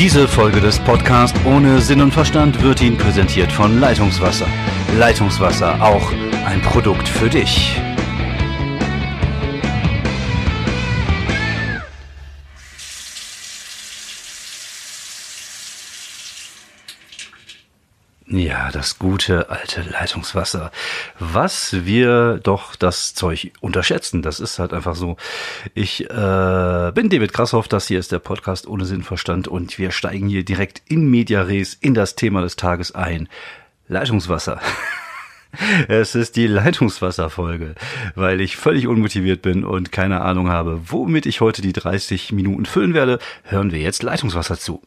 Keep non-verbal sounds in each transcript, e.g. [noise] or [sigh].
Diese Folge des Podcasts ohne Sinn und Verstand wird Ihnen präsentiert von Leitungswasser. Leitungswasser, auch ein Produkt für dich. Ja, das gute alte Leitungswasser. Was wir doch das Zeug unterschätzen, das ist halt einfach so. Ich äh, bin David Krassoff, das hier ist der Podcast ohne Sinnverstand und wir steigen hier direkt in Media Res in das Thema des Tages ein. Leitungswasser. [laughs] Es ist die Leitungswasserfolge, weil ich völlig unmotiviert bin und keine Ahnung habe, womit ich heute die 30 Minuten füllen werde. Hören wir jetzt Leitungswasser zu.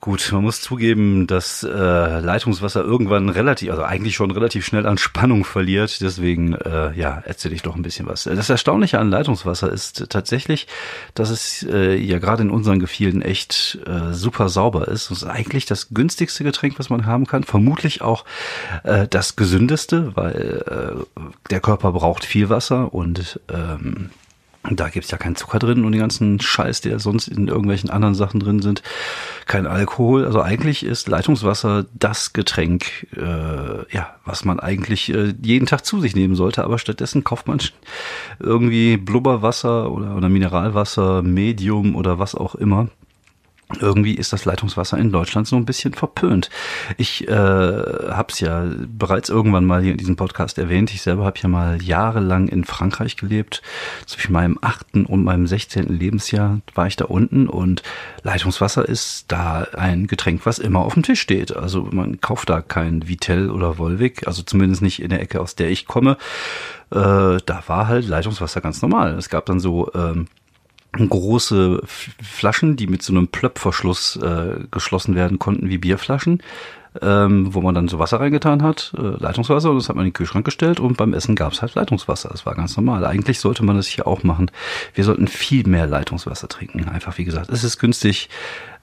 Gut, man muss zugeben, dass äh, Leitungswasser irgendwann relativ, also eigentlich schon relativ schnell an Spannung verliert. Deswegen, äh, ja, erzähle ich doch ein bisschen was. Das Erstaunliche an Leitungswasser ist tatsächlich, dass es äh, ja gerade in unseren Gefilden echt äh, super sauber ist. Es ist eigentlich das günstigste Getränk, was man haben kann. Vermutlich auch äh, das gesündeste, weil äh, der Körper braucht viel Wasser und ähm, da gibt's ja keinen Zucker drin und den ganzen Scheiß, der sonst in irgendwelchen anderen Sachen drin sind. Kein Alkohol. Also eigentlich ist Leitungswasser das Getränk, äh, ja, was man eigentlich äh, jeden Tag zu sich nehmen sollte. Aber stattdessen kauft man irgendwie Blubberwasser oder, oder Mineralwasser, Medium oder was auch immer irgendwie ist das Leitungswasser in Deutschland so ein bisschen verpönt. Ich äh, habe es ja bereits irgendwann mal hier in diesem Podcast erwähnt. Ich selber habe ja mal jahrelang in Frankreich gelebt. Zwischen meinem achten und meinem sechzehnten Lebensjahr war ich da unten und Leitungswasser ist da ein Getränk, was immer auf dem Tisch steht. Also man kauft da kein Vitell oder Volvic, also zumindest nicht in der Ecke, aus der ich komme. Äh, da war halt Leitungswasser ganz normal. Es gab dann so ähm, große Flaschen, die mit so einem Plöppverschluss äh, geschlossen werden konnten wie Bierflaschen, ähm, wo man dann so Wasser reingetan hat, äh, Leitungswasser, und das hat man in den Kühlschrank gestellt und beim Essen gab es halt Leitungswasser. Das war ganz normal. Eigentlich sollte man das hier auch machen. Wir sollten viel mehr Leitungswasser trinken. Einfach wie gesagt, es ist günstig,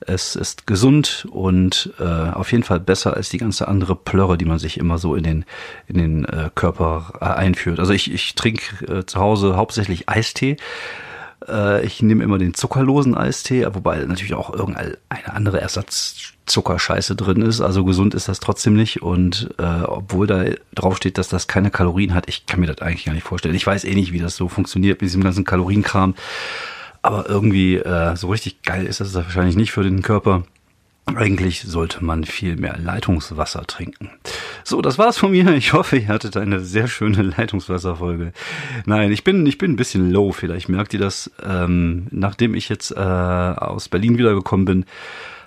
es ist gesund und äh, auf jeden Fall besser als die ganze andere Plörre, die man sich immer so in den in den äh, Körper äh, einführt. Also ich ich trinke äh, zu Hause hauptsächlich Eistee äh, ich nehme immer den zuckerlosen Eistee, wobei natürlich auch irgendeine andere Ersatzzuckerscheiße drin ist. Also gesund ist das trotzdem nicht. Und äh, obwohl da drauf steht, dass das keine Kalorien hat, ich kann mir das eigentlich gar nicht vorstellen. Ich weiß eh nicht, wie das so funktioniert mit diesem ganzen Kalorienkram. Aber irgendwie äh, so richtig geil ist das wahrscheinlich nicht für den Körper. Eigentlich sollte man viel mehr Leitungswasser trinken. So, das war's von mir. Ich hoffe, ihr hattet eine sehr schöne Leitungswasserfolge. Nein, ich bin, ich bin ein bisschen low. Vielleicht merkt ihr das. Ähm, nachdem ich jetzt äh, aus Berlin wiedergekommen bin,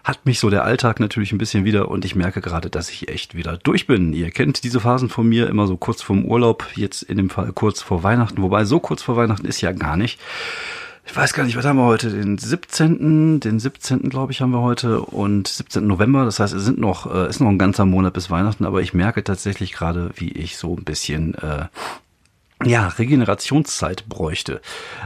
hat mich so der Alltag natürlich ein bisschen wieder und ich merke gerade, dass ich echt wieder durch bin. Ihr kennt diese Phasen von mir immer so kurz vorm Urlaub, jetzt in dem Fall kurz vor Weihnachten, wobei so kurz vor Weihnachten ist ja gar nicht ich weiß gar nicht, was haben wir heute? Den 17. Den 17. glaube ich haben wir heute und 17. November. Das heißt, es sind noch, äh, ist noch ein ganzer Monat bis Weihnachten, aber ich merke tatsächlich gerade, wie ich so ein bisschen, äh, ja, Regenerationszeit bräuchte.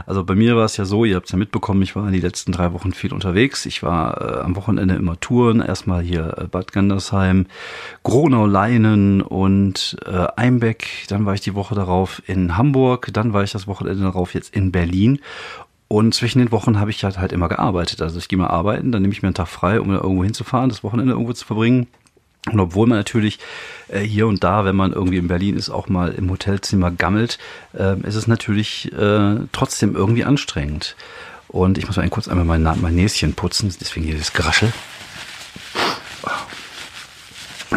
Also bei mir war es ja so, ihr habt es ja mitbekommen, ich war in die letzten drei Wochen viel unterwegs. Ich war äh, am Wochenende immer Touren, erstmal hier äh, Bad Gandersheim, Gronau-Leinen und äh, Einbeck. Dann war ich die Woche darauf in Hamburg, dann war ich das Wochenende darauf jetzt in Berlin und zwischen den Wochen habe ich halt, halt immer gearbeitet. Also ich gehe mal arbeiten, dann nehme ich mir einen Tag frei, um irgendwo hinzufahren, das Wochenende irgendwo zu verbringen. Und obwohl man natürlich äh, hier und da, wenn man irgendwie in Berlin ist, auch mal im Hotelzimmer gammelt, äh, ist es natürlich äh, trotzdem irgendwie anstrengend. Und ich muss mal kurz einmal mein, mein Näschen putzen, deswegen hier das Geraschel.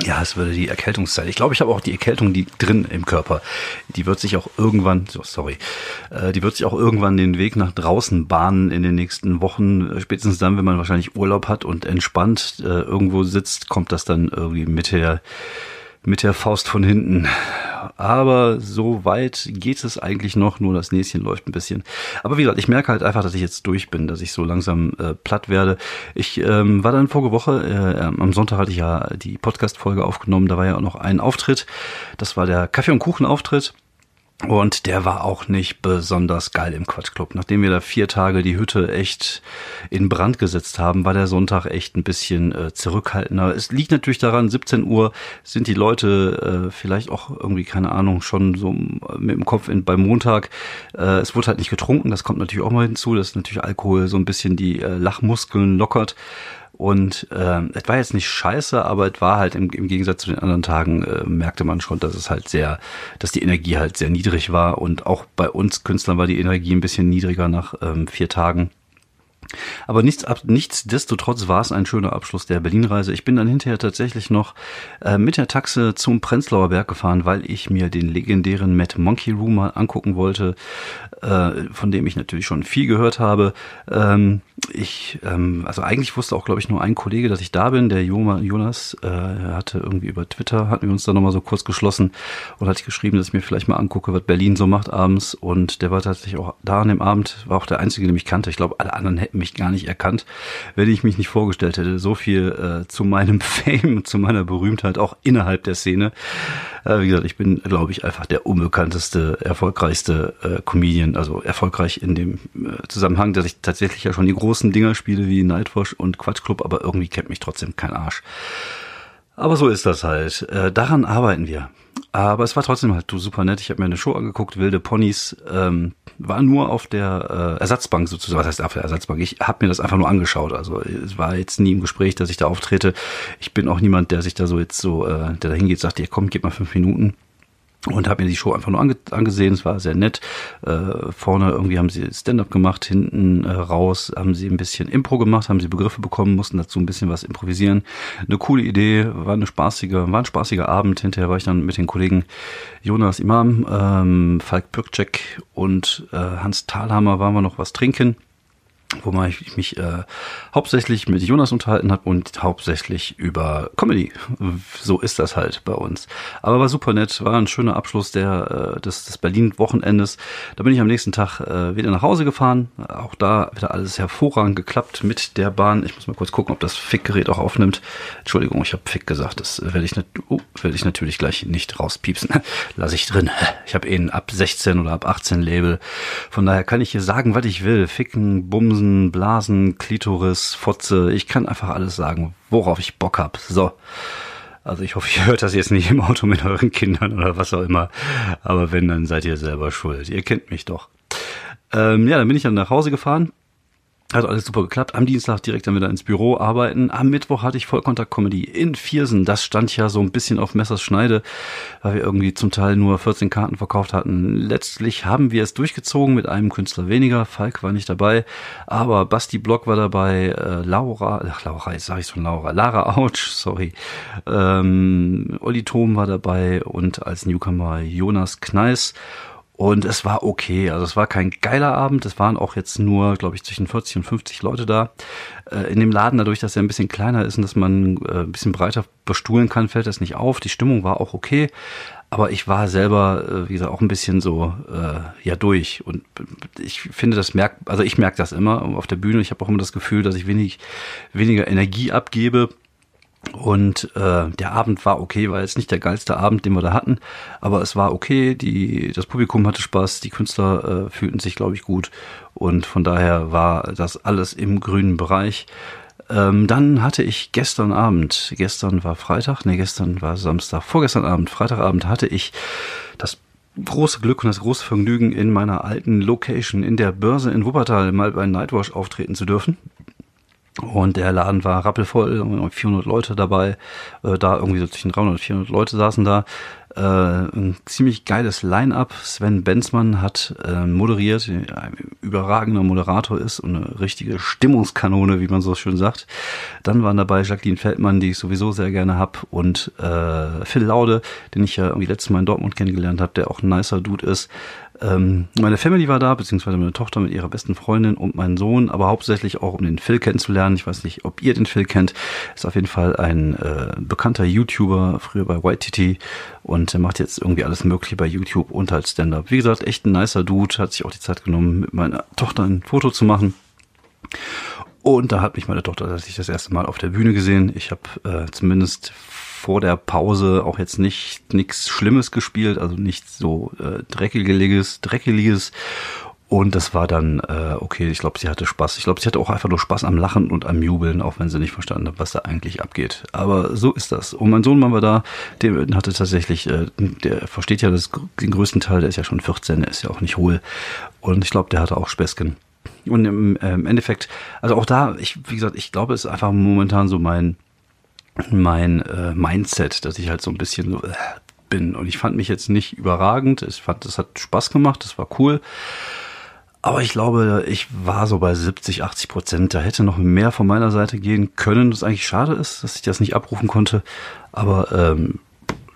Ja, es würde die Erkältungszeit. Ich glaube, ich habe auch die Erkältung, die drin im Körper. Die wird sich auch irgendwann, so sorry, äh, die wird sich auch irgendwann den Weg nach draußen bahnen in den nächsten Wochen. Spätestens dann, wenn man wahrscheinlich Urlaub hat und entspannt äh, irgendwo sitzt, kommt das dann irgendwie mit der mit der Faust von hinten. Aber so weit geht es eigentlich noch, nur das Näschen läuft ein bisschen. Aber wie gesagt, ich merke halt einfach, dass ich jetzt durch bin, dass ich so langsam äh, platt werde. Ich ähm, war dann vorige Woche, äh, am Sonntag hatte ich ja die Podcast-Folge aufgenommen, da war ja auch noch ein Auftritt. Das war der Kaffee- und Kuchen-Auftritt. Und der war auch nicht besonders geil im Quatschclub. Nachdem wir da vier Tage die Hütte echt in Brand gesetzt haben, war der Sonntag echt ein bisschen äh, zurückhaltender. Es liegt natürlich daran, 17 Uhr sind die Leute äh, vielleicht auch irgendwie, keine Ahnung, schon so mit dem Kopf in, beim Montag. Äh, es wurde halt nicht getrunken, das kommt natürlich auch mal hinzu, dass natürlich Alkohol so ein bisschen die äh, Lachmuskeln lockert. Und äh, es war jetzt nicht scheiße, aber es war halt im, im Gegensatz zu den anderen Tagen, äh, merkte man schon, dass es halt sehr, dass die Energie halt sehr niedrig war. Und auch bei uns Künstlern war die Energie ein bisschen niedriger nach ähm, vier Tagen. Aber nichts, nichtsdestotrotz war es ein schöner Abschluss der Berlin-Reise. Ich bin dann hinterher tatsächlich noch äh, mit der Taxe zum Prenzlauer Berg gefahren, weil ich mir den legendären Mad Monkey Room mal angucken wollte, äh, von dem ich natürlich schon viel gehört habe. Ähm, ich, ähm, also eigentlich wusste auch, glaube ich, nur ein Kollege, dass ich da bin. Der Jonas äh, hatte irgendwie über Twitter, hatten wir uns da nochmal so kurz geschlossen und hatte geschrieben, dass ich mir vielleicht mal angucke, was Berlin so macht abends. Und der war tatsächlich auch da an dem Abend, war auch der Einzige, den ich kannte. Ich glaube, alle anderen hätten mich gar nicht erkannt, wenn ich mich nicht vorgestellt hätte. So viel äh, zu meinem [laughs] Fame, zu meiner Berühmtheit auch innerhalb der Szene. Äh, wie gesagt, ich bin, glaube ich, einfach der unbekannteste, erfolgreichste äh, Comedian, also erfolgreich in dem äh, Zusammenhang, dass ich tatsächlich ja schon die großen Dinger spiele wie Nightwash und Quatschclub, aber irgendwie kennt mich trotzdem kein Arsch. Aber so ist das halt. Äh, daran arbeiten wir. Aber es war trotzdem halt super nett. Ich habe mir eine Show angeguckt, Wilde Ponys. Ähm, war nur auf der äh, Ersatzbank sozusagen. Was heißt auf der Ersatzbank? Ich habe mir das einfach nur angeschaut. Also es war jetzt nie im Gespräch, dass ich da auftrete. Ich bin auch niemand, der sich da so jetzt so, äh, der da hingeht, sagt, ihr komm, gib mal fünf Minuten und habe mir die Show einfach nur ange angesehen. Es war sehr nett. Äh, vorne irgendwie haben sie Stand-up gemacht, hinten äh, raus haben sie ein bisschen Impro gemacht, haben sie Begriffe bekommen, mussten dazu ein bisschen was improvisieren. Eine coole Idee, war eine spaßige, war ein spaßiger Abend. Hinterher war ich dann mit den Kollegen Jonas Imam, ähm, Falk Birkcek und äh, Hans Thalhammer waren wir noch was trinken wo ich mich äh, hauptsächlich mit Jonas unterhalten habe und hauptsächlich über Comedy. So ist das halt bei uns. Aber war super nett, war ein schöner Abschluss der, äh, des, des Berlin-Wochenendes. Da bin ich am nächsten Tag äh, wieder nach Hause gefahren. Auch da wieder alles hervorragend geklappt mit der Bahn. Ich muss mal kurz gucken, ob das Fick-Gerät auch aufnimmt. Entschuldigung, ich habe Fick gesagt. Das werde ich, uh, werd ich natürlich gleich nicht rauspiepsen. [laughs] Lass ich drin. Ich habe ein ab 16 oder ab 18 Label. Von daher kann ich hier sagen, was ich will. Ficken, Bumsen, Bumsen, Blasen, Klitoris, Fotze. Ich kann einfach alles sagen, worauf ich Bock hab. So. Also ich hoffe, [laughs] ihr hört das jetzt nicht im Auto mit euren Kindern oder was auch immer. Aber wenn, dann seid ihr selber schuld. Ihr kennt mich doch. Ähm, ja, dann bin ich dann nach Hause gefahren hat alles super geklappt. Am Dienstag direkt dann wieder ins Büro arbeiten. Am Mittwoch hatte ich Vollkontakt-Comedy in Viersen. Das stand ja so ein bisschen auf Messers Schneide, weil wir irgendwie zum Teil nur 14 Karten verkauft hatten. Letztlich haben wir es durchgezogen mit einem Künstler weniger. Falk war nicht dabei, aber Basti Block war dabei. Äh, Laura, ach Laura, jetzt sag ich schon Laura. Lara Autsch, [laughs] sorry. Ähm, Olli Thom war dabei und als Newcomer Jonas Kneis. Und es war okay. Also es war kein geiler Abend. Es waren auch jetzt nur, glaube ich, zwischen 40 und 50 Leute da. Äh, in dem Laden, dadurch, dass er ein bisschen kleiner ist und dass man äh, ein bisschen breiter bestuhlen kann, fällt das nicht auf. Die Stimmung war auch okay. Aber ich war selber, äh, wie gesagt, auch ein bisschen so äh, ja durch. Und ich finde, das merkt, also ich merke das immer auf der Bühne. Ich habe auch immer das Gefühl, dass ich wenig, weniger Energie abgebe und äh, der Abend war okay, war jetzt nicht der geilste Abend, den wir da hatten, aber es war okay. Die, das Publikum hatte Spaß, die Künstler äh, fühlten sich, glaube ich, gut und von daher war das alles im grünen Bereich. Ähm, dann hatte ich gestern Abend, gestern war Freitag, nee, gestern war Samstag, vorgestern Abend, Freitagabend hatte ich das große Glück und das große Vergnügen, in meiner alten Location in der Börse in Wuppertal mal bei Nightwash auftreten zu dürfen. Und der Laden war rappelvoll, 400 Leute dabei, äh, da irgendwie so zwischen 300 und 400 Leute saßen da. Äh, ein ziemlich geiles Line-up. Sven Benzmann hat äh, moderiert, ein überragender Moderator ist und eine richtige Stimmungskanone, wie man so schön sagt. Dann waren dabei Jacqueline Feldmann, die ich sowieso sehr gerne hab, und äh, Phil Laude, den ich ja irgendwie letztes Mal in Dortmund kennengelernt habe, der auch ein nicer Dude ist. Ähm, meine Family war da, beziehungsweise meine Tochter mit ihrer besten Freundin und mein Sohn, aber hauptsächlich auch um den Phil kennenzulernen. Ich weiß nicht, ob ihr den Phil kennt. Ist auf jeden Fall ein äh, bekannter YouTuber, früher bei YTT und er macht jetzt irgendwie alles Mögliche bei YouTube und halt Stand-up. Wie gesagt, echt ein nicer Dude, hat sich auch die Zeit genommen, mit meiner Tochter ein Foto zu machen. Und da hat mich meine Tochter tatsächlich das erste Mal auf der Bühne gesehen. Ich habe äh, zumindest vor der Pause auch jetzt nicht nichts Schlimmes gespielt, also nichts so äh, dreckiges, dreckiges und das war dann, äh, okay, ich glaube, sie hatte Spaß. Ich glaube, sie hatte auch einfach nur Spaß am Lachen und am Jubeln, auch wenn sie nicht verstanden hat, was da eigentlich abgeht. Aber so ist das. Und mein Sohn war da, der hatte tatsächlich, äh, der versteht ja das, den größten Teil, der ist ja schon 14, der ist ja auch nicht hohl. Und ich glaube, der hatte auch Späßchen. Und im, äh, im Endeffekt, also auch da, ich, wie gesagt, ich glaube, es ist einfach momentan so mein, mein äh, Mindset, dass ich halt so ein bisschen so äh, bin. Und ich fand mich jetzt nicht überragend. Ich fand, es hat Spaß gemacht, das war cool. Aber ich glaube, ich war so bei 70, 80 Prozent. Da hätte noch mehr von meiner Seite gehen können, was eigentlich schade ist, dass ich das nicht abrufen konnte. Aber ähm,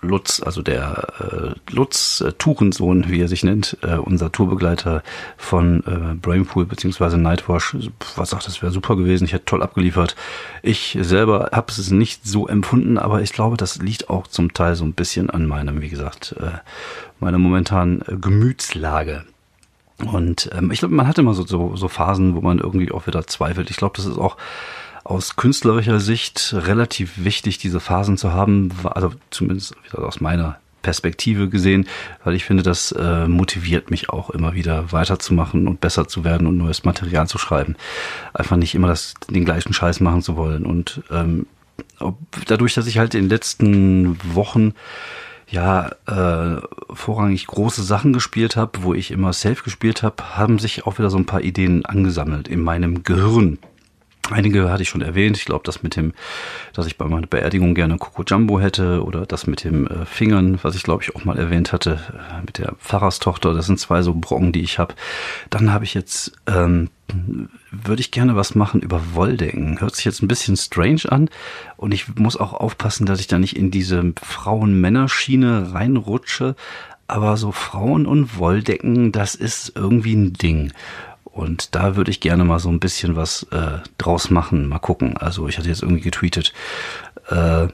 Lutz, also der äh, Lutz äh, Tuchensohn, wie er sich nennt, äh, unser Tourbegleiter von äh, Brainpool beziehungsweise Nightwash, was sagt, das wäre super gewesen, ich hätte toll abgeliefert. Ich selber habe es nicht so empfunden, aber ich glaube, das liegt auch zum Teil so ein bisschen an meinem, wie gesagt, äh, meiner momentanen äh, Gemütslage. Und ähm, ich glaube, man hat immer so, so, so Phasen, wo man irgendwie auch wieder zweifelt. Ich glaube, das ist auch aus künstlerischer Sicht relativ wichtig, diese Phasen zu haben, also zumindest aus meiner Perspektive gesehen, weil ich finde, das äh, motiviert mich auch immer wieder weiterzumachen und besser zu werden und neues Material zu schreiben. Einfach nicht immer das, den gleichen Scheiß machen zu wollen. Und ähm, ob, dadurch, dass ich halt in den letzten Wochen ja äh, vorrangig große Sachen gespielt habe, wo ich immer Safe gespielt habe, haben sich auch wieder so ein paar Ideen angesammelt in meinem Gehirn. Einige hatte ich schon erwähnt. Ich glaube, das mit dem, dass ich bei meiner Beerdigung gerne Coco Jumbo hätte oder das mit dem äh, Fingern, was ich glaube ich auch mal erwähnt hatte, äh, mit der Pfarrerstochter. Das sind zwei so Brocken, die ich habe. Dann habe ich jetzt, ähm, würde ich gerne was machen über Wolldecken. Hört sich jetzt ein bisschen strange an und ich muss auch aufpassen, dass ich da nicht in diese Frauen-Männer-Schiene reinrutsche. Aber so Frauen und Wolldecken, das ist irgendwie ein Ding. Und da würde ich gerne mal so ein bisschen was äh, draus machen. Mal gucken. Also ich hatte jetzt irgendwie getweetet, äh,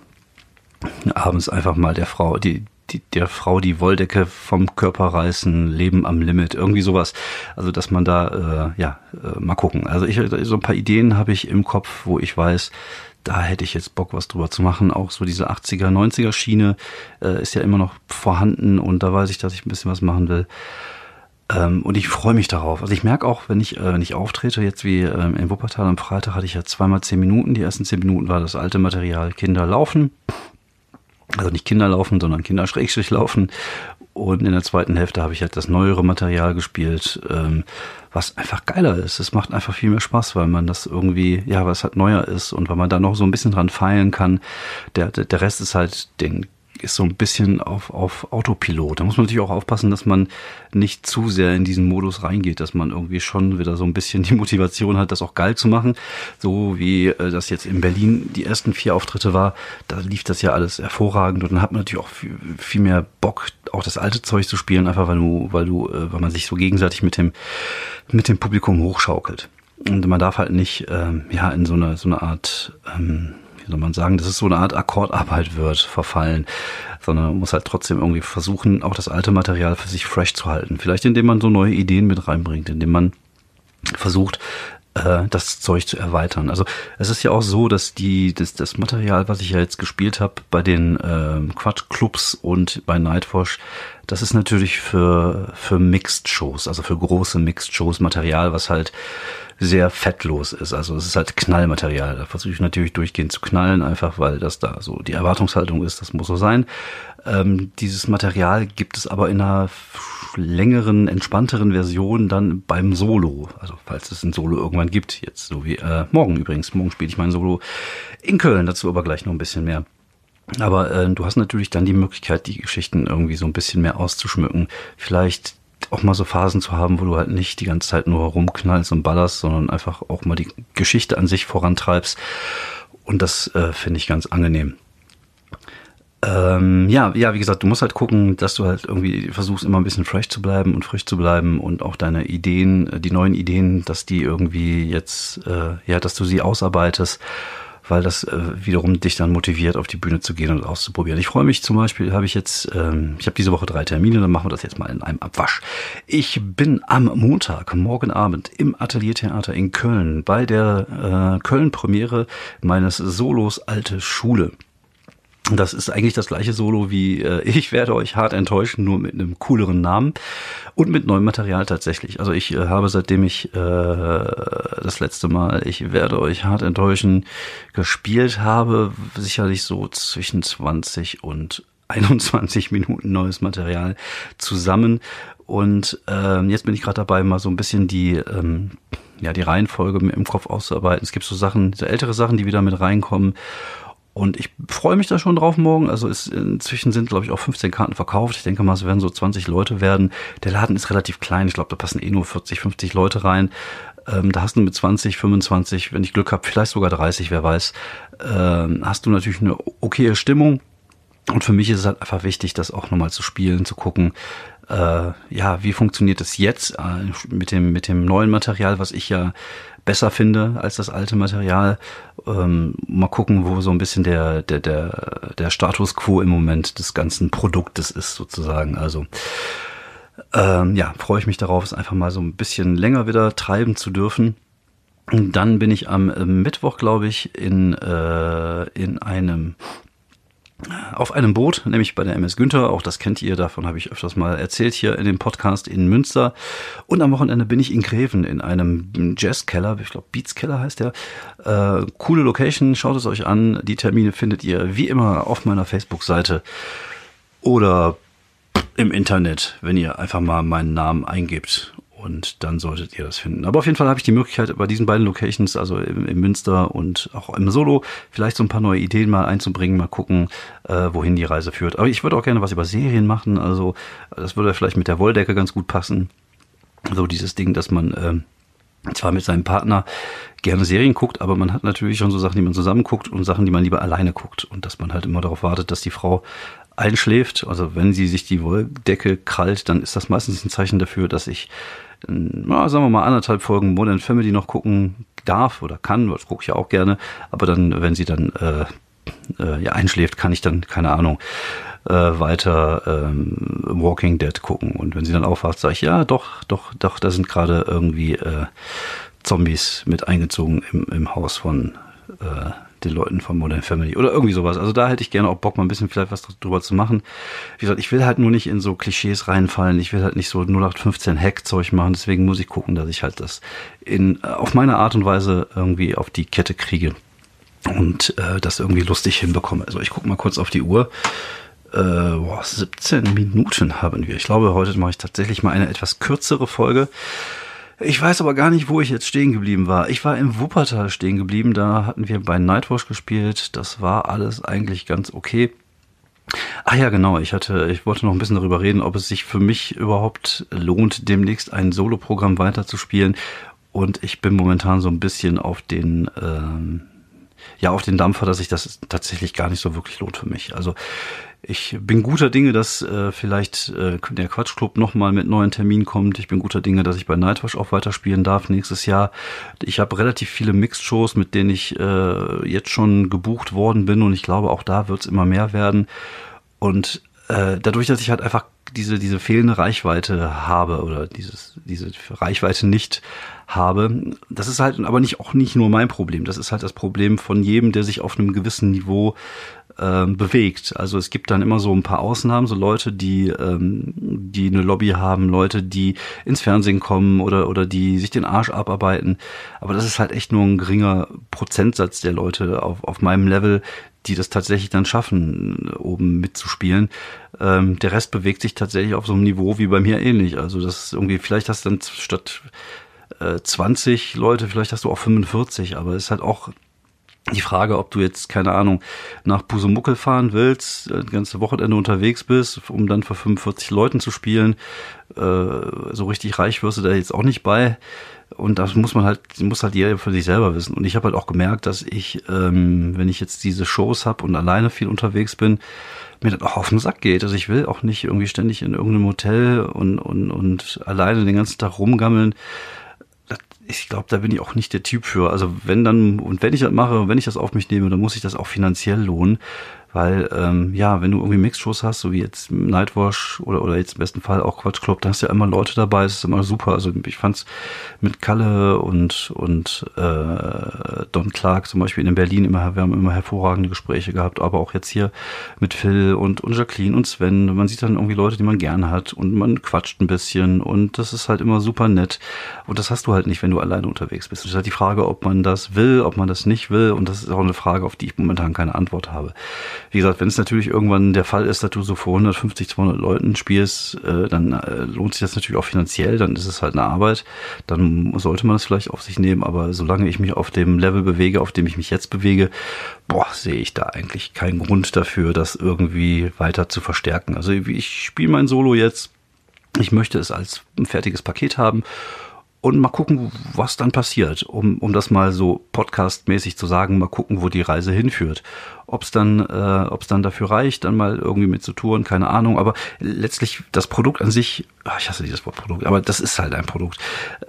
abends einfach mal der Frau, die, die, der Frau die Wolldecke vom Körper reißen, Leben am Limit, irgendwie sowas. Also dass man da, äh, ja, äh, mal gucken. Also ich so ein paar Ideen habe ich im Kopf, wo ich weiß, da hätte ich jetzt Bock, was drüber zu machen. Auch so diese 80er, 90er Schiene äh, ist ja immer noch vorhanden und da weiß ich, dass ich ein bisschen was machen will. Ähm, und ich freue mich darauf. Also ich merke auch, wenn ich, äh, wenn ich auftrete, jetzt wie ähm, in Wuppertal am Freitag hatte ich ja zweimal zehn Minuten. Die ersten zehn Minuten war das alte Material Kinder laufen. Also nicht Kinder laufen, sondern Kinder [laughs] schrägstrich laufen. Und in der zweiten Hälfte habe ich halt das neuere Material gespielt, ähm, was einfach geiler ist. Es macht einfach viel mehr Spaß, weil man das irgendwie, ja, was halt neuer ist und weil man da noch so ein bisschen dran feilen kann. Der, der Rest ist halt den ist so ein bisschen auf, auf Autopilot. Da muss man natürlich auch aufpassen, dass man nicht zu sehr in diesen Modus reingeht, dass man irgendwie schon wieder so ein bisschen die Motivation hat, das auch geil zu machen. So wie äh, das jetzt in Berlin die ersten vier Auftritte war, da lief das ja alles hervorragend und dann hat man natürlich auch viel, viel mehr Bock, auch das alte Zeug zu spielen, einfach weil du, weil du, äh, weil man sich so gegenseitig mit dem, mit dem Publikum hochschaukelt. Und man darf halt nicht, ähm, ja, in so eine, so eine Art, ähm, wie soll man sagen, dass es so eine Art Akkordarbeit wird, verfallen, sondern man muss halt trotzdem irgendwie versuchen, auch das alte Material für sich fresh zu halten. Vielleicht indem man so neue Ideen mit reinbringt, indem man versucht, äh, das Zeug zu erweitern. Also es ist ja auch so, dass die das, das Material, was ich ja jetzt gespielt habe bei den ähm, Quatsch-Clubs und bei Nightwash, das ist natürlich für für Mixed-Shows, also für große Mixed-Shows Material, was halt sehr fettlos ist. Also es ist halt Knallmaterial. Da versuche ich natürlich durchgehend zu knallen, einfach weil das da so die Erwartungshaltung ist, das muss so sein. Ähm, dieses Material gibt es aber in einer längeren, entspannteren Version dann beim Solo. Also falls es ein Solo irgendwann gibt, jetzt so wie äh, morgen übrigens. Morgen spiele ich mein Solo in Köln, dazu aber gleich noch ein bisschen mehr. Aber äh, du hast natürlich dann die Möglichkeit, die Geschichten irgendwie so ein bisschen mehr auszuschmücken. Vielleicht auch mal so Phasen zu haben, wo du halt nicht die ganze Zeit nur rumknallst und ballerst, sondern einfach auch mal die Geschichte an sich vorantreibst. Und das äh, finde ich ganz angenehm. Ähm, ja, ja, wie gesagt, du musst halt gucken, dass du halt irgendwie versuchst, immer ein bisschen fresh zu bleiben und frisch zu bleiben und auch deine Ideen, äh, die neuen Ideen, dass die irgendwie jetzt, äh, ja, dass du sie ausarbeitest weil das äh, wiederum dich dann motiviert, auf die Bühne zu gehen und auszuprobieren. Ich freue mich zum Beispiel, habe ich jetzt, ähm, ich habe diese Woche drei Termine, dann machen wir das jetzt mal in einem Abwasch. Ich bin am Montag, morgen Abend im Ateliertheater in Köln bei der äh, Köln-Premiere meines Solos Alte Schule. Das ist eigentlich das gleiche Solo wie äh, Ich werde euch hart enttäuschen, nur mit einem cooleren Namen und mit neuem Material tatsächlich. Also ich äh, habe seitdem ich äh, das letzte Mal Ich werde euch hart enttäuschen gespielt habe, sicherlich so zwischen 20 und 21 [laughs] Minuten neues Material zusammen. Und ähm, jetzt bin ich gerade dabei, mal so ein bisschen die, ähm, ja, die Reihenfolge im Kopf auszuarbeiten. Es gibt so Sachen, so ältere Sachen, die wieder mit reinkommen. Und ich freue mich da schon drauf morgen. Also ist, inzwischen sind, glaube ich, auch 15 Karten verkauft. Ich denke mal, es werden so 20 Leute werden. Der Laden ist relativ klein. Ich glaube, da passen eh nur 40, 50 Leute rein. Ähm, da hast du mit 20, 25, wenn ich Glück habe, vielleicht sogar 30, wer weiß, ähm, hast du natürlich eine okaye Stimmung. Und für mich ist es halt einfach wichtig, das auch nochmal zu spielen, zu gucken, äh, ja, wie funktioniert es jetzt äh, mit dem mit dem neuen Material, was ich ja besser finde als das alte Material. Ähm, mal gucken, wo so ein bisschen der, der, der, der Status quo im Moment des ganzen Produktes ist, sozusagen. Also ähm, ja, freue ich mich darauf, es einfach mal so ein bisschen länger wieder treiben zu dürfen. Und dann bin ich am Mittwoch, glaube ich, in, äh, in einem auf einem Boot, nämlich bei der MS Günther. Auch das kennt ihr, davon habe ich öfters mal erzählt hier in dem Podcast in Münster. Und am Wochenende bin ich in Greven in einem Jazzkeller, ich glaube Beatskeller heißt der. Äh, coole Location, schaut es euch an. Die Termine findet ihr wie immer auf meiner Facebook-Seite oder im Internet, wenn ihr einfach mal meinen Namen eingebt und dann solltet ihr das finden. Aber auf jeden Fall habe ich die Möglichkeit, bei diesen beiden Locations, also im, im, Münster und auch im Solo, vielleicht so ein paar neue Ideen mal einzubringen, mal gucken, äh, wohin die Reise führt. Aber ich würde auch gerne was über Serien machen. Also das würde vielleicht mit der Wolldecke ganz gut passen. So dieses Ding, dass man äh, zwar mit seinem Partner gerne Serien guckt, aber man hat natürlich schon so Sachen, die man zusammen guckt und Sachen, die man lieber alleine guckt. Und dass man halt immer darauf wartet, dass die Frau einschläft. Also wenn sie sich die Wolldecke krallt, dann ist das meistens ein Zeichen dafür, dass ich na, sagen wir mal, anderthalb Folgen Modern Family noch gucken darf oder kann, das gucke ich ja auch gerne, aber dann, wenn sie dann äh, äh, ja, einschläft, kann ich dann, keine Ahnung, äh, weiter ähm, Walking Dead gucken. Und wenn sie dann aufwacht, sage ich, ja, doch, doch, doch, da sind gerade irgendwie äh, Zombies mit eingezogen im, im Haus von äh, den Leuten von Modern Family oder irgendwie sowas. Also da hätte ich gerne auch Bock, mal ein bisschen vielleicht was drüber zu machen. Wie gesagt, ich will halt nur nicht in so Klischees reinfallen. Ich will halt nicht so 0815 Hack-Zeug machen. Deswegen muss ich gucken, dass ich halt das in, auf meine Art und Weise irgendwie auf die Kette kriege und äh, das irgendwie lustig hinbekomme. Also ich gucke mal kurz auf die Uhr. Äh, boah, 17 Minuten haben wir. Ich glaube, heute mache ich tatsächlich mal eine etwas kürzere Folge. Ich weiß aber gar nicht, wo ich jetzt stehen geblieben war. Ich war im Wuppertal stehen geblieben. Da hatten wir bei Nightwatch gespielt. Das war alles eigentlich ganz okay. Ah ja, genau. Ich hatte, ich wollte noch ein bisschen darüber reden, ob es sich für mich überhaupt lohnt, demnächst ein Soloprogramm weiterzuspielen. Und ich bin momentan so ein bisschen auf den, ähm, ja, auf den Dampfer, dass sich das tatsächlich gar nicht so wirklich lohnt für mich. Also ich bin guter Dinge, dass äh, vielleicht äh, der Quatschclub nochmal mit neuen Terminen kommt. Ich bin guter Dinge, dass ich bei Nightwash auch weiterspielen darf nächstes Jahr. Ich habe relativ viele Mixed-Shows, mit denen ich äh, jetzt schon gebucht worden bin und ich glaube, auch da wird es immer mehr werden. Und äh, dadurch, dass ich halt einfach diese, diese fehlende Reichweite habe oder dieses, diese Reichweite nicht habe, das ist halt aber nicht auch nicht nur mein Problem. Das ist halt das Problem von jedem, der sich auf einem gewissen Niveau ähm, bewegt. Also es gibt dann immer so ein paar Ausnahmen, so Leute, die, ähm, die eine Lobby haben, Leute, die ins Fernsehen kommen oder, oder die sich den Arsch abarbeiten. Aber das ist halt echt nur ein geringer Prozentsatz der Leute auf, auf meinem Level, die das tatsächlich dann schaffen, oben mitzuspielen. Ähm, der Rest bewegt sich tatsächlich auf so einem Niveau wie bei mir ähnlich. Also das ist irgendwie, vielleicht hast du dann statt äh, 20 Leute, vielleicht hast du auch 45, aber es ist halt auch die Frage, ob du jetzt, keine Ahnung, nach Pusemuckel fahren willst, äh, das ganze Wochenende unterwegs bist, um dann vor 45 Leuten zu spielen, äh, so richtig reich wirst du da jetzt auch nicht bei. Und das muss man halt, muss halt jeder für sich selber wissen. Und ich habe halt auch gemerkt, dass ich, ähm, wenn ich jetzt diese Shows habe und alleine viel unterwegs bin, mir das auch auf den Sack geht. Also ich will auch nicht irgendwie ständig in irgendeinem Hotel und, und, und alleine den ganzen Tag rumgammeln ich glaube, da bin ich auch nicht der Typ für. Also wenn dann, und wenn ich das mache, wenn ich das auf mich nehme, dann muss ich das auch finanziell lohnen. Weil, ähm, ja, wenn du irgendwie Mixshows hast, so wie jetzt Nightwash oder, oder jetzt im besten Fall auch Quatsch Club, da hast du ja immer Leute dabei, das ist immer super. Also ich fand's mit Kalle und, und äh, Don Clark zum Beispiel in Berlin immer, wir haben immer hervorragende Gespräche gehabt, aber auch jetzt hier mit Phil und, und Jacqueline und Sven. Man sieht dann irgendwie Leute, die man gern hat und man quatscht ein bisschen und das ist halt immer super nett. Und das hast du halt nicht, wenn du alleine unterwegs bist. Das ist halt die Frage, ob man das will, ob man das nicht will. Und das ist auch eine Frage, auf die ich momentan keine Antwort habe. Wie gesagt, wenn es natürlich irgendwann der Fall ist, dass du so vor 150, 200 Leuten spielst, äh, dann äh, lohnt sich das natürlich auch finanziell, dann ist es halt eine Arbeit, dann sollte man es vielleicht auf sich nehmen, aber solange ich mich auf dem Level bewege, auf dem ich mich jetzt bewege, boah, sehe ich da eigentlich keinen Grund dafür, das irgendwie weiter zu verstärken. Also ich spiele mein Solo jetzt, ich möchte es als ein fertiges Paket haben und mal gucken, was dann passiert, um, um das mal so podcastmäßig zu sagen, mal gucken, wo die Reise hinführt. Ob es dann, äh, ob es dann dafür reicht, dann mal irgendwie mit zu touren, keine Ahnung. Aber letztlich das Produkt an sich, ach, ich hasse dieses Wort Produkt, aber das ist halt ein Produkt,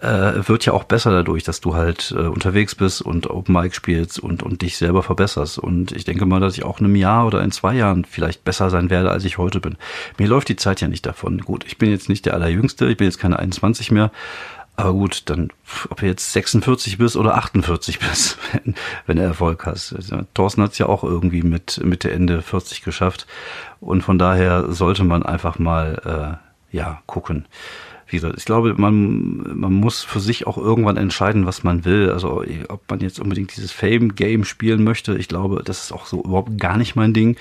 äh, wird ja auch besser dadurch, dass du halt äh, unterwegs bist und Open Mic spielst und und dich selber verbesserst. Und ich denke mal, dass ich auch in einem Jahr oder in zwei Jahren vielleicht besser sein werde, als ich heute bin. Mir läuft die Zeit ja nicht davon. Gut, ich bin jetzt nicht der allerjüngste, ich bin jetzt keine 21 mehr. Aber gut, dann, ob du jetzt 46 bist oder 48 bist, [laughs] wenn, wenn du Erfolg hast. Thorsten hat es ja auch irgendwie mit Mitte, Ende 40 geschafft. Und von daher sollte man einfach mal, äh, ja, gucken wie gesagt, ich glaube, man, man muss für sich auch irgendwann entscheiden, was man will. Also ob man jetzt unbedingt dieses Fame-Game spielen möchte, ich glaube, das ist auch so überhaupt gar nicht mein Ding.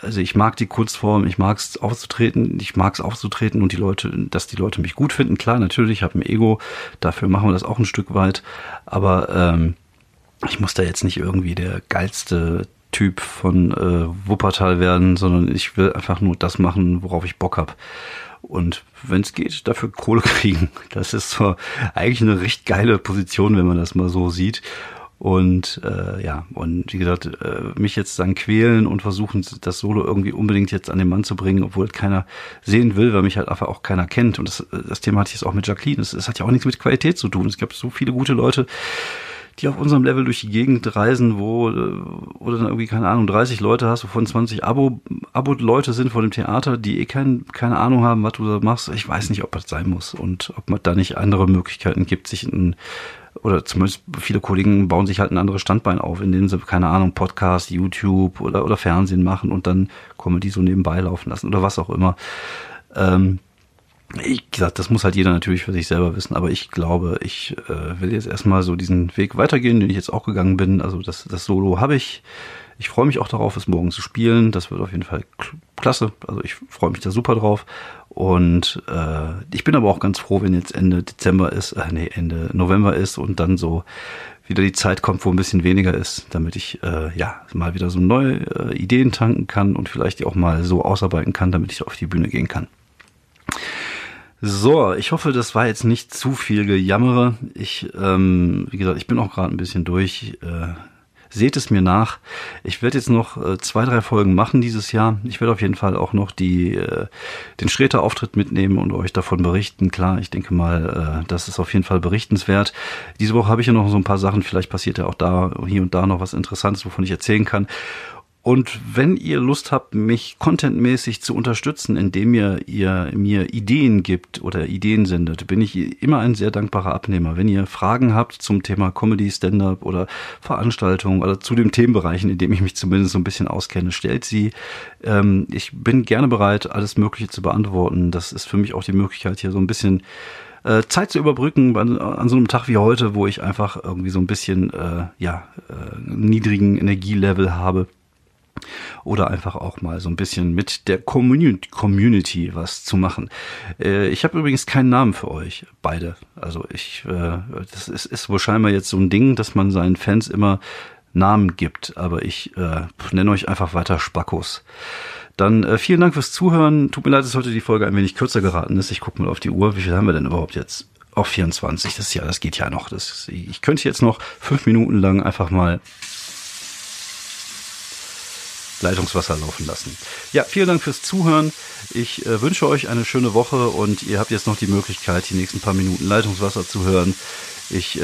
Also ich mag die Kunstform, ich mag es aufzutreten, ich mag es aufzutreten und die Leute, dass die Leute mich gut finden. Klar, natürlich, ich habe ein Ego, dafür machen wir das auch ein Stück weit. Aber ähm, ich muss da jetzt nicht irgendwie der geilste Typ von äh, Wuppertal werden, sondern ich will einfach nur das machen, worauf ich Bock hab und wenn es geht, dafür Kohle [laughs] kriegen. Das ist so eigentlich eine recht geile Position, wenn man das mal so sieht. Und äh, ja, und wie gesagt, äh, mich jetzt dann quälen und versuchen, das Solo irgendwie unbedingt jetzt an den Mann zu bringen, obwohl keiner sehen will, weil mich halt einfach auch keiner kennt. Und das, das Thema hatte ich jetzt auch mit Jacqueline. Das hat ja auch nichts mit Qualität zu tun. Es gab so viele gute Leute, die auf unserem Level durch die Gegend reisen, wo, äh, wo dann irgendwie, keine Ahnung, 30 Leute hast, wovon 20 Abo, Abo-Leute sind vor dem Theater, die eh kein, keine Ahnung haben, was du da machst. Ich weiß nicht, ob das sein muss und ob man da nicht andere Möglichkeiten gibt, sich ein, oder zumindest viele Kollegen bauen sich halt ein anderes Standbein auf, indem sie, keine Ahnung, Podcast, YouTube oder, oder Fernsehen machen und dann kommen die so nebenbei laufen lassen oder was auch immer. Ähm, ich gesagt, das muss halt jeder natürlich für sich selber wissen, aber ich glaube, ich äh, will jetzt erstmal so diesen Weg weitergehen, den ich jetzt auch gegangen bin. Also das, das Solo habe ich. Ich freue mich auch darauf, es morgen zu spielen. Das wird auf jeden Fall klasse. Also ich freue mich da super drauf. Und äh, ich bin aber auch ganz froh, wenn jetzt Ende Dezember ist, äh, nee, Ende November ist und dann so wieder die Zeit kommt, wo ein bisschen weniger ist, damit ich äh, ja mal wieder so neue äh, Ideen tanken kann und vielleicht die auch mal so ausarbeiten kann, damit ich auf die Bühne gehen kann. So, ich hoffe, das war jetzt nicht zu viel Gejammere. Ich, ähm, wie gesagt, ich bin auch gerade ein bisschen durch. Äh, seht es mir nach. Ich werde jetzt noch äh, zwei, drei Folgen machen dieses Jahr. Ich werde auf jeden Fall auch noch die, äh, den Sträter-Auftritt mitnehmen und euch davon berichten. Klar, ich denke mal, äh, das ist auf jeden Fall berichtenswert. Diese Woche habe ich ja noch so ein paar Sachen. Vielleicht passiert ja auch da, hier und da noch was Interessantes, wovon ich erzählen kann. Und wenn ihr Lust habt, mich contentmäßig zu unterstützen, indem ihr, ihr mir Ideen gibt oder Ideen sendet, bin ich immer ein sehr dankbarer Abnehmer. Wenn ihr Fragen habt zum Thema Comedy, Stand-up oder Veranstaltungen oder zu den Themenbereichen, in dem ich mich zumindest so ein bisschen auskenne, stellt sie. Ähm, ich bin gerne bereit, alles Mögliche zu beantworten. Das ist für mich auch die Möglichkeit, hier so ein bisschen äh, Zeit zu überbrücken an, so einem Tag wie heute, wo ich einfach irgendwie so ein bisschen äh, ja äh, niedrigen Energielevel habe oder einfach auch mal so ein bisschen mit der Community was zu machen. Äh, ich habe übrigens keinen Namen für euch, beide. Also ich, äh, das ist, ist wohl scheinbar jetzt so ein Ding, dass man seinen Fans immer Namen gibt, aber ich äh, nenne euch einfach weiter Spackos. Dann äh, vielen Dank fürs Zuhören. Tut mir leid, dass heute die Folge ein wenig kürzer geraten ist. Ich gucke mal auf die Uhr. Wie viel haben wir denn überhaupt jetzt? Auf 24. Das ist ja, das geht ja noch. Das, ich könnte jetzt noch fünf Minuten lang einfach mal Leitungswasser laufen lassen. Ja, vielen Dank fürs Zuhören. Ich äh, wünsche euch eine schöne Woche und ihr habt jetzt noch die Möglichkeit, die nächsten paar Minuten Leitungswasser zu hören. Ich äh,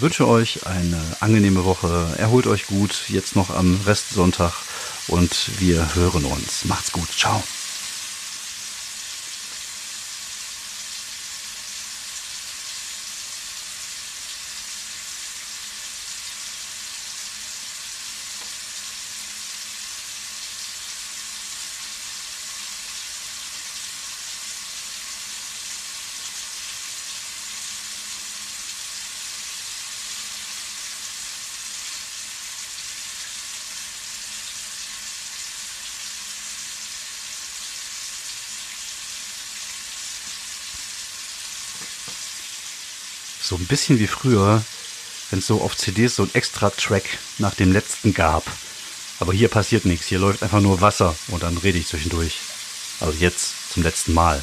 wünsche euch eine angenehme Woche. Erholt euch gut, jetzt noch am Restsonntag und wir hören uns. Macht's gut. Ciao. So ein bisschen wie früher, wenn es so auf CDs so ein Extra-Track nach dem letzten gab. Aber hier passiert nichts. Hier läuft einfach nur Wasser und dann rede ich zwischendurch. Also jetzt zum letzten Mal.